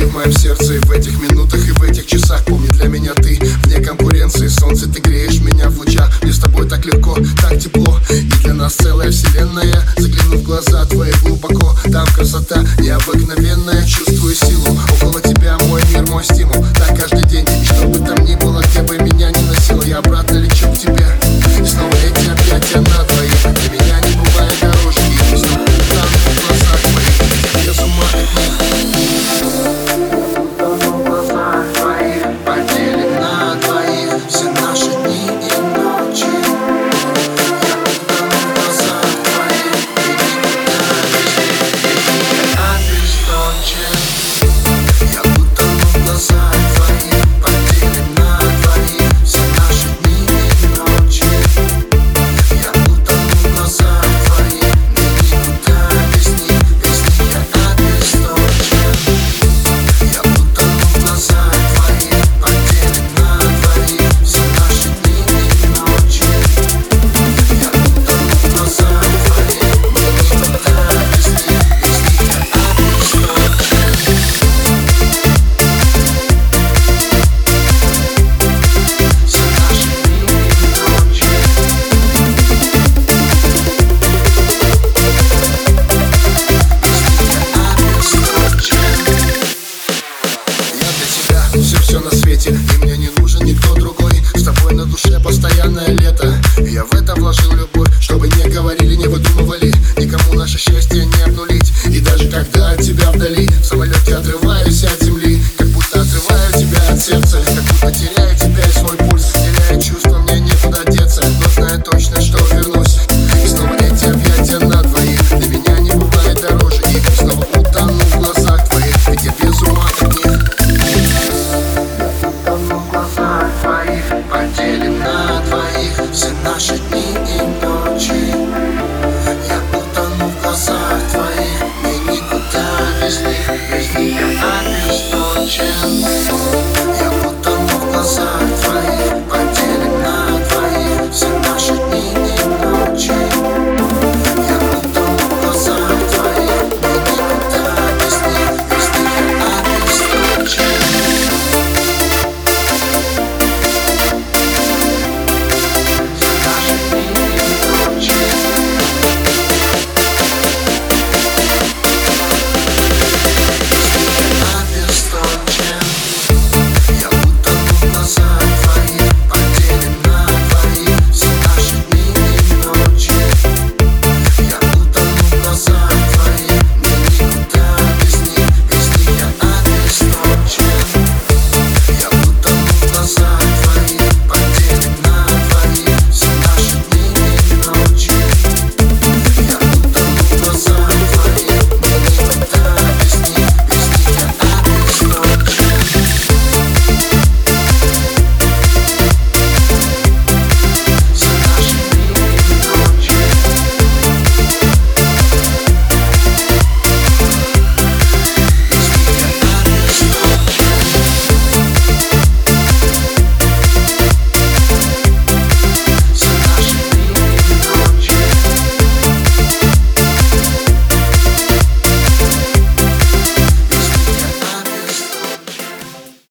ты в моем сердце И в этих минутах и в этих часах. Помни, для меня ты вне конкуренции. Солнце, ты греешь меня в лучах. Мне с тобой так легко, так тепло. И для нас целая вселенная. Загляну в глаза твои глубоко. Там красота необыкновенная. Чувствую силу. Около тебя Мой мир, мой стимул. Так каждый день для тебя все, все на свете И мне не нужен никто другой. С тобой на душе постоянное лето. Я в это вложил любовь Чтобы не говорили, не выдумывали. Никому наше счастье не обнулить наши дни и ночи Я утону в глазах твоих И никуда без них, без нее обесточен Я утону в глазах твоих